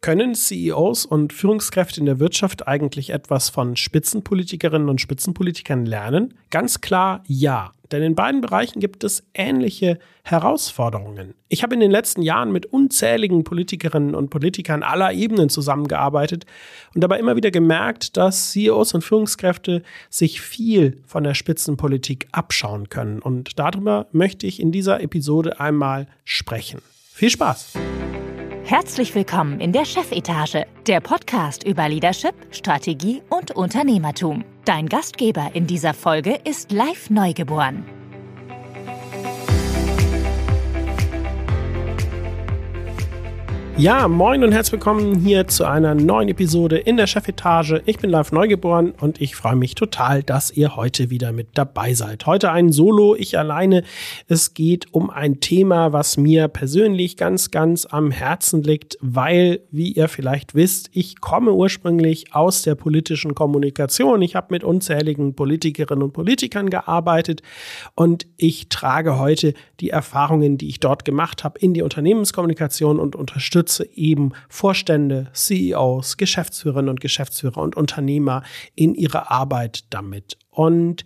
Können CEOs und Führungskräfte in der Wirtschaft eigentlich etwas von Spitzenpolitikerinnen und Spitzenpolitikern lernen? Ganz klar ja, denn in beiden Bereichen gibt es ähnliche Herausforderungen. Ich habe in den letzten Jahren mit unzähligen Politikerinnen und Politikern aller Ebenen zusammengearbeitet und dabei immer wieder gemerkt, dass CEOs und Führungskräfte sich viel von der Spitzenpolitik abschauen können. Und darüber möchte ich in dieser Episode einmal sprechen. Viel Spaß! Herzlich willkommen in der Chefetage, der Podcast über Leadership, Strategie und Unternehmertum. Dein Gastgeber in dieser Folge ist Live Neugeboren. Ja, moin und herzlich willkommen hier zu einer neuen Episode in der Chefetage. Ich bin live neugeboren und ich freue mich total, dass ihr heute wieder mit dabei seid. Heute ein Solo, ich alleine. Es geht um ein Thema, was mir persönlich ganz, ganz am Herzen liegt, weil, wie ihr vielleicht wisst, ich komme ursprünglich aus der politischen Kommunikation. Ich habe mit unzähligen Politikerinnen und Politikern gearbeitet und ich trage heute die Erfahrungen, die ich dort gemacht habe, in die Unternehmenskommunikation und unterstütze unterstütze eben Vorstände, CEOs, Geschäftsführerinnen und Geschäftsführer und Unternehmer in ihrer Arbeit damit. Und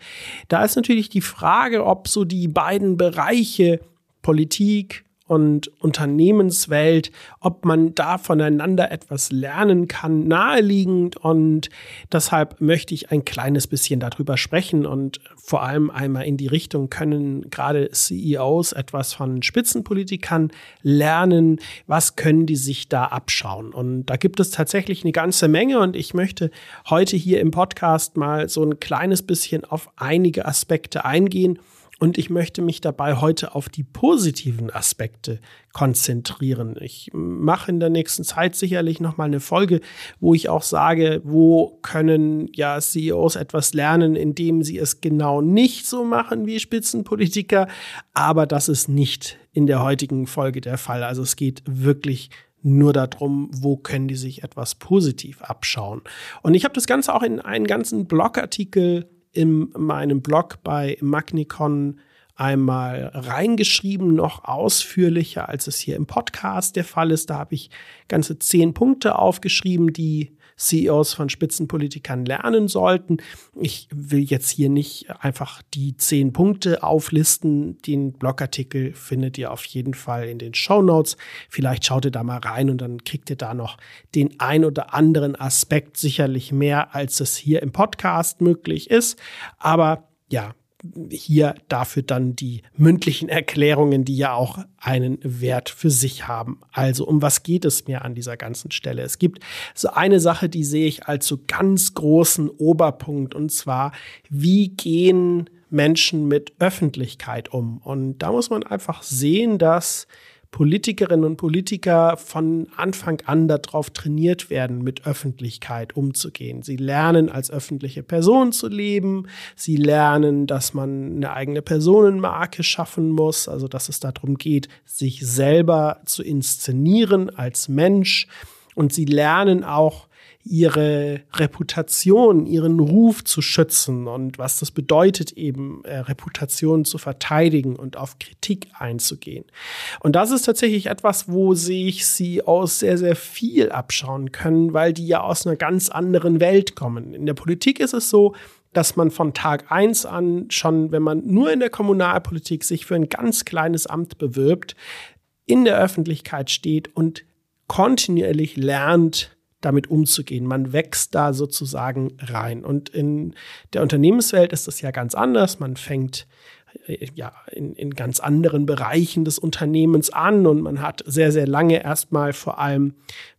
da ist natürlich die Frage, ob so die beiden Bereiche Politik und Unternehmenswelt, ob man da voneinander etwas lernen kann, naheliegend. Und deshalb möchte ich ein kleines bisschen darüber sprechen und vor allem einmal in die Richtung können gerade CEOs etwas von Spitzenpolitikern lernen. Was können die sich da abschauen? Und da gibt es tatsächlich eine ganze Menge und ich möchte heute hier im Podcast mal so ein kleines bisschen auf einige Aspekte eingehen und ich möchte mich dabei heute auf die positiven Aspekte konzentrieren. Ich mache in der nächsten Zeit sicherlich noch mal eine Folge, wo ich auch sage, wo können ja CEOs etwas lernen, indem sie es genau nicht so machen wie Spitzenpolitiker. Aber das ist nicht in der heutigen Folge der Fall. Also es geht wirklich nur darum, wo können die sich etwas positiv abschauen. Und ich habe das Ganze auch in einen ganzen Blogartikel in meinem Blog bei Magnicon einmal reingeschrieben, noch ausführlicher, als es hier im Podcast der Fall ist. Da habe ich ganze zehn Punkte aufgeschrieben, die CEOs von Spitzenpolitikern lernen sollten. Ich will jetzt hier nicht einfach die zehn Punkte auflisten. Den Blogartikel findet ihr auf jeden Fall in den Show Notes. Vielleicht schaut ihr da mal rein und dann kriegt ihr da noch den ein oder anderen Aspekt sicherlich mehr, als es hier im Podcast möglich ist. Aber ja, hier dafür dann die mündlichen Erklärungen, die ja auch einen Wert für sich haben. Also um was geht es mir an dieser ganzen Stelle? Es gibt so eine Sache, die sehe ich als so ganz großen Oberpunkt und zwar, wie gehen Menschen mit Öffentlichkeit um? Und da muss man einfach sehen, dass Politikerinnen und Politiker von Anfang an darauf trainiert werden, mit Öffentlichkeit umzugehen. Sie lernen, als öffentliche Person zu leben. Sie lernen, dass man eine eigene Personenmarke schaffen muss, also dass es darum geht, sich selber zu inszenieren als Mensch. Und sie lernen auch, ihre Reputation, ihren Ruf zu schützen und was das bedeutet, eben äh, Reputation zu verteidigen und auf Kritik einzugehen. Und das ist tatsächlich etwas, wo sich sie aus sehr, sehr viel abschauen können, weil die ja aus einer ganz anderen Welt kommen. In der Politik ist es so, dass man von Tag eins an schon, wenn man nur in der Kommunalpolitik sich für ein ganz kleines Amt bewirbt, in der Öffentlichkeit steht und kontinuierlich lernt, damit umzugehen. Man wächst da sozusagen rein. Und in der Unternehmenswelt ist das ja ganz anders. Man fängt äh, ja, in, in ganz anderen Bereichen des Unternehmens an und man hat sehr, sehr lange erstmal vor allem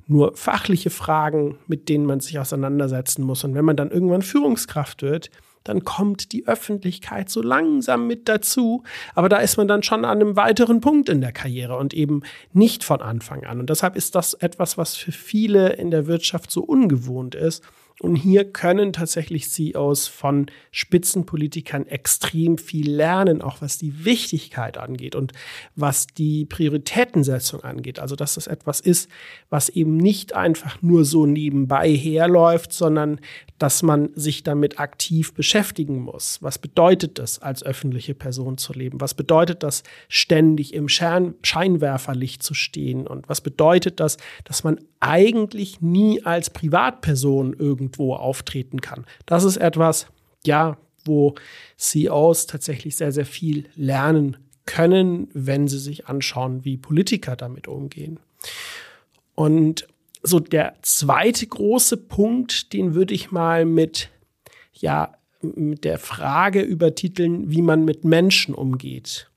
nur fachliche Fragen, mit denen man sich auseinandersetzen muss. Und wenn man dann irgendwann Führungskraft wird, dann kommt die Öffentlichkeit so langsam mit dazu. Aber da ist man dann schon an einem weiteren Punkt in der Karriere und eben nicht von Anfang an. Und deshalb ist das etwas, was für viele in der Wirtschaft so ungewohnt ist. Und hier können tatsächlich CEOs von Spitzenpolitikern extrem viel lernen, auch was die Wichtigkeit angeht und was die Prioritätensetzung angeht. Also, dass das etwas ist, was eben nicht einfach nur so nebenbei herläuft, sondern dass man sich damit aktiv beschäftigen muss. Was bedeutet das, als öffentliche Person zu leben? Was bedeutet das, ständig im Scheinwerferlicht zu stehen? Und was bedeutet das, dass man eigentlich nie als Privatperson irgendwo auftreten kann? Das ist etwas, ja, wo CEOs tatsächlich sehr, sehr viel lernen können, wenn sie sich anschauen, wie Politiker damit umgehen. Und so der zweite große Punkt, den würde ich mal mit, ja, mit der Frage übertiteln, wie man mit Menschen umgeht.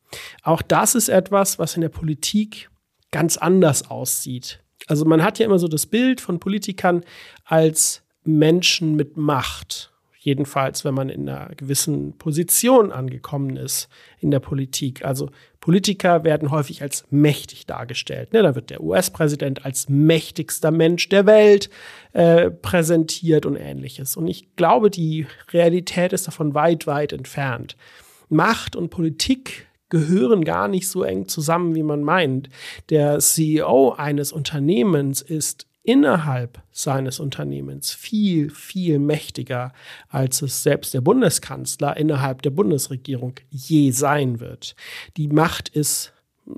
Auch das ist etwas, was in der Politik ganz anders aussieht. Also man hat ja immer so das Bild von Politikern als Menschen mit Macht. Jedenfalls, wenn man in einer gewissen Position angekommen ist in der Politik. Also Politiker werden häufig als mächtig dargestellt. Ne? Da wird der US-Präsident als mächtigster Mensch der Welt äh, präsentiert und ähnliches. Und ich glaube, die Realität ist davon weit, weit entfernt. Macht und Politik gehören gar nicht so eng zusammen, wie man meint. Der CEO eines Unternehmens ist innerhalb seines Unternehmens viel, viel mächtiger, als es selbst der Bundeskanzler innerhalb der Bundesregierung je sein wird. Die Macht ist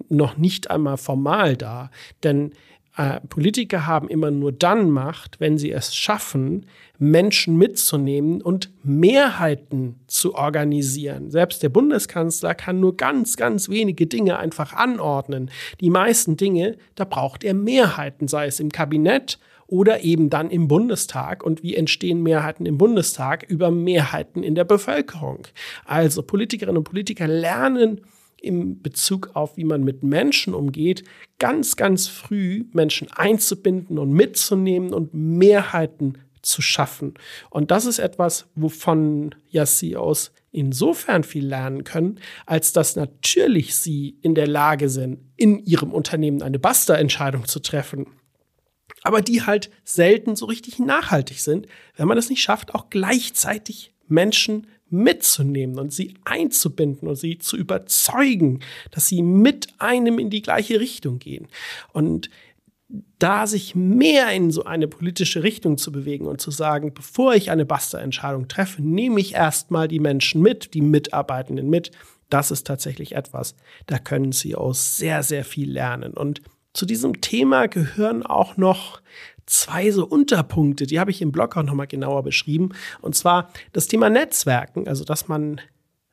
noch nicht einmal formal da, denn äh, Politiker haben immer nur dann Macht, wenn sie es schaffen, Menschen mitzunehmen und Mehrheiten zu organisieren. Selbst der Bundeskanzler kann nur ganz, ganz wenige Dinge einfach anordnen. Die meisten Dinge, da braucht er Mehrheiten, sei es im Kabinett oder eben dann im Bundestag. Und wie entstehen Mehrheiten im Bundestag? Über Mehrheiten in der Bevölkerung. Also Politikerinnen und Politiker lernen, im Bezug auf, wie man mit Menschen umgeht, ganz, ganz früh Menschen einzubinden und mitzunehmen und Mehrheiten zu schaffen. Und das ist etwas, wovon ja CEOs insofern viel lernen können, als dass natürlich sie in der Lage sind, in ihrem Unternehmen eine Basta-Entscheidung zu treffen. Aber die halt selten so richtig nachhaltig sind, wenn man es nicht schafft, auch gleichzeitig Menschen mitzunehmen und sie einzubinden und sie zu überzeugen, dass sie mit einem in die gleiche Richtung gehen. Und da sich mehr in so eine politische Richtung zu bewegen und zu sagen, bevor ich eine Basta-Entscheidung treffe, nehme ich erstmal die Menschen mit, die Mitarbeitenden mit. Das ist tatsächlich etwas, da können sie aus sehr, sehr viel lernen. Und zu diesem Thema gehören auch noch zwei so Unterpunkte, die habe ich im Blog auch nochmal genauer beschrieben. Und zwar das Thema Netzwerken, also dass man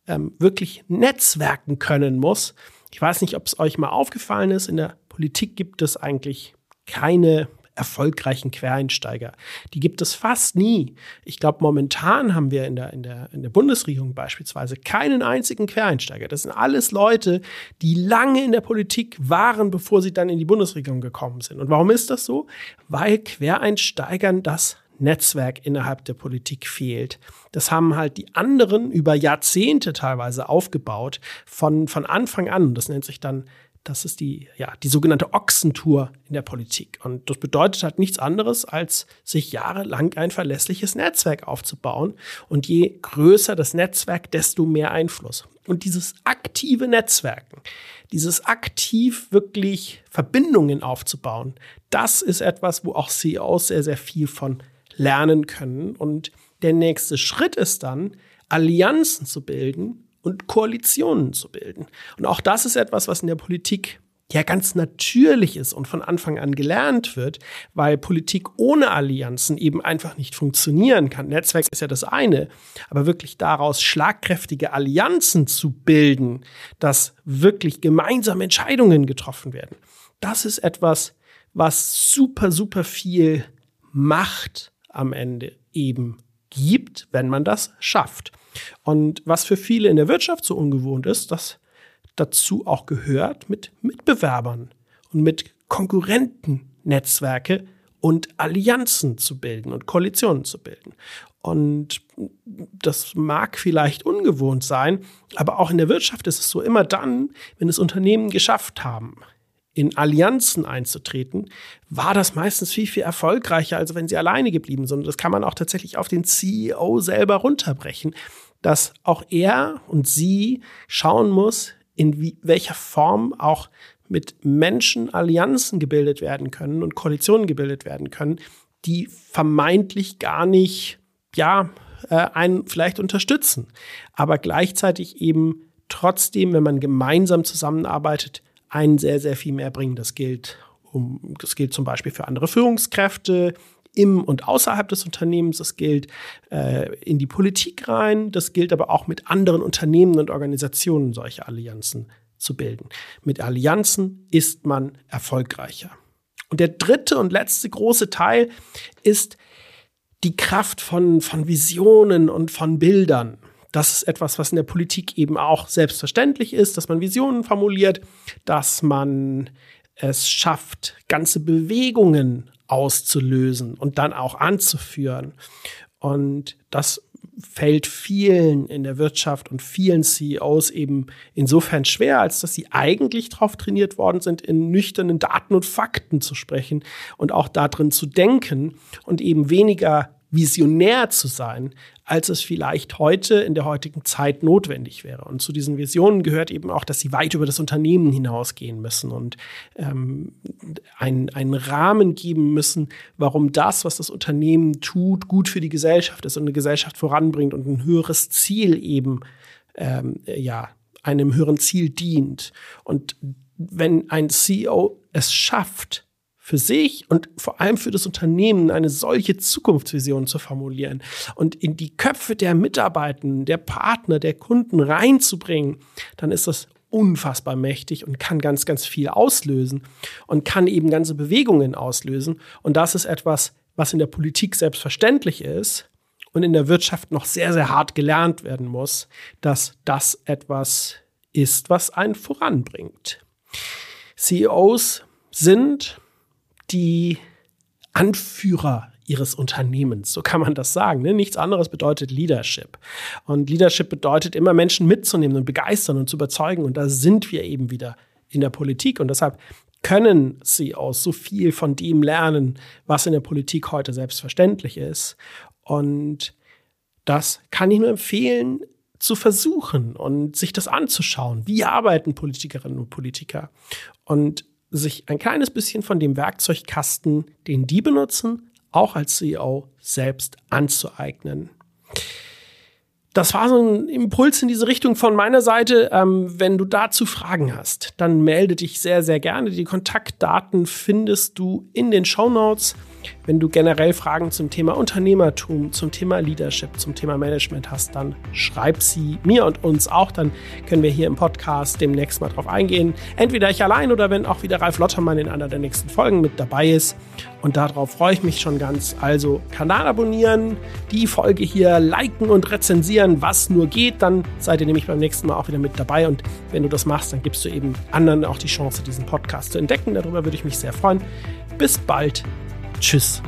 ähm, wirklich netzwerken können muss. Ich weiß nicht, ob es euch mal aufgefallen ist, in der Politik gibt es eigentlich keine erfolgreichen Quereinsteiger. Die gibt es fast nie. Ich glaube, momentan haben wir in der, in, der, in der Bundesregierung beispielsweise keinen einzigen Quereinsteiger. Das sind alles Leute, die lange in der Politik waren, bevor sie dann in die Bundesregierung gekommen sind. Und warum ist das so? Weil Quereinsteigern das Netzwerk innerhalb der Politik fehlt. Das haben halt die anderen über Jahrzehnte teilweise aufgebaut, von, von Anfang an. Das nennt sich dann das ist die, ja, die sogenannte Ochsentour in der Politik. Und das bedeutet halt nichts anderes, als sich jahrelang ein verlässliches Netzwerk aufzubauen. Und je größer das Netzwerk, desto mehr Einfluss. Und dieses aktive Netzwerken, dieses aktiv wirklich Verbindungen aufzubauen, das ist etwas, wo auch CEOs sehr, sehr viel von lernen können. Und der nächste Schritt ist dann, Allianzen zu bilden, und Koalitionen zu bilden. Und auch das ist etwas, was in der Politik ja ganz natürlich ist und von Anfang an gelernt wird, weil Politik ohne Allianzen eben einfach nicht funktionieren kann. Netzwerk ist ja das eine, aber wirklich daraus schlagkräftige Allianzen zu bilden, dass wirklich gemeinsame Entscheidungen getroffen werden, das ist etwas, was super, super viel Macht am Ende eben gibt, wenn man das schafft. Und was für viele in der Wirtschaft so ungewohnt ist, dass dazu auch gehört, mit Mitbewerbern und mit Konkurrenten Netzwerke und Allianzen zu bilden und Koalitionen zu bilden. Und das mag vielleicht ungewohnt sein, aber auch in der Wirtschaft ist es so immer dann, wenn es Unternehmen geschafft haben, in Allianzen einzutreten, war das meistens viel, viel erfolgreicher, als wenn sie alleine geblieben sind. Das kann man auch tatsächlich auf den CEO selber runterbrechen, dass auch er und sie schauen muss, in wie, welcher Form auch mit Menschen Allianzen gebildet werden können und Koalitionen gebildet werden können, die vermeintlich gar nicht, ja, äh, einen vielleicht unterstützen, aber gleichzeitig eben trotzdem, wenn man gemeinsam zusammenarbeitet, einen sehr, sehr viel mehr bringen. Das gilt, um, das gilt zum Beispiel für andere Führungskräfte im und außerhalb des Unternehmens. Das gilt äh, in die Politik rein. Das gilt aber auch mit anderen Unternehmen und Organisationen solche Allianzen zu bilden. Mit Allianzen ist man erfolgreicher. Und der dritte und letzte große Teil ist die Kraft von, von Visionen und von Bildern. Das ist etwas, was in der Politik eben auch selbstverständlich ist, dass man Visionen formuliert, dass man es schafft, ganze Bewegungen auszulösen und dann auch anzuführen. Und das fällt vielen in der Wirtschaft und vielen CEOs eben insofern schwer, als dass sie eigentlich darauf trainiert worden sind, in nüchternen Daten und Fakten zu sprechen und auch darin zu denken und eben weniger visionär zu sein, als es vielleicht heute in der heutigen Zeit notwendig wäre. Und zu diesen Visionen gehört eben auch, dass sie weit über das Unternehmen hinausgehen müssen und ähm, einen, einen Rahmen geben müssen, warum das, was das Unternehmen tut, gut für die Gesellschaft ist und eine Gesellschaft voranbringt und ein höheres Ziel eben, ähm, ja, einem höheren Ziel dient. Und wenn ein CEO es schafft, für sich und vor allem für das Unternehmen eine solche Zukunftsvision zu formulieren und in die Köpfe der Mitarbeitenden, der Partner, der Kunden reinzubringen, dann ist das unfassbar mächtig und kann ganz, ganz viel auslösen und kann eben ganze Bewegungen auslösen. Und das ist etwas, was in der Politik selbstverständlich ist und in der Wirtschaft noch sehr, sehr hart gelernt werden muss, dass das etwas ist, was einen voranbringt. CEOs sind die Anführer ihres Unternehmens. So kann man das sagen. Ne? Nichts anderes bedeutet Leadership. Und Leadership bedeutet immer Menschen mitzunehmen und begeistern und zu überzeugen. Und da sind wir eben wieder in der Politik. Und deshalb können CEOs so viel von dem lernen, was in der Politik heute selbstverständlich ist. Und das kann ich nur empfehlen, zu versuchen und sich das anzuschauen. Wie arbeiten Politikerinnen und Politiker? Und sich ein kleines bisschen von dem Werkzeugkasten, den die benutzen, auch als CEO selbst anzueignen. Das war so ein Impuls in diese Richtung von meiner Seite. Ähm, wenn du dazu Fragen hast, dann melde dich sehr, sehr gerne. Die Kontaktdaten findest du in den Show Notes. Wenn du generell Fragen zum Thema Unternehmertum, zum Thema Leadership, zum Thema Management hast, dann schreib sie mir und uns auch. Dann können wir hier im Podcast demnächst mal drauf eingehen. Entweder ich allein oder wenn auch wieder Ralf Lottermann in einer der nächsten Folgen mit dabei ist. Und darauf freue ich mich schon ganz. Also Kanal abonnieren, die Folge hier liken und rezensieren, was nur geht. Dann seid ihr nämlich beim nächsten Mal auch wieder mit dabei. Und wenn du das machst, dann gibst du eben anderen auch die Chance, diesen Podcast zu entdecken. Darüber würde ich mich sehr freuen. Bis bald. Tschüss.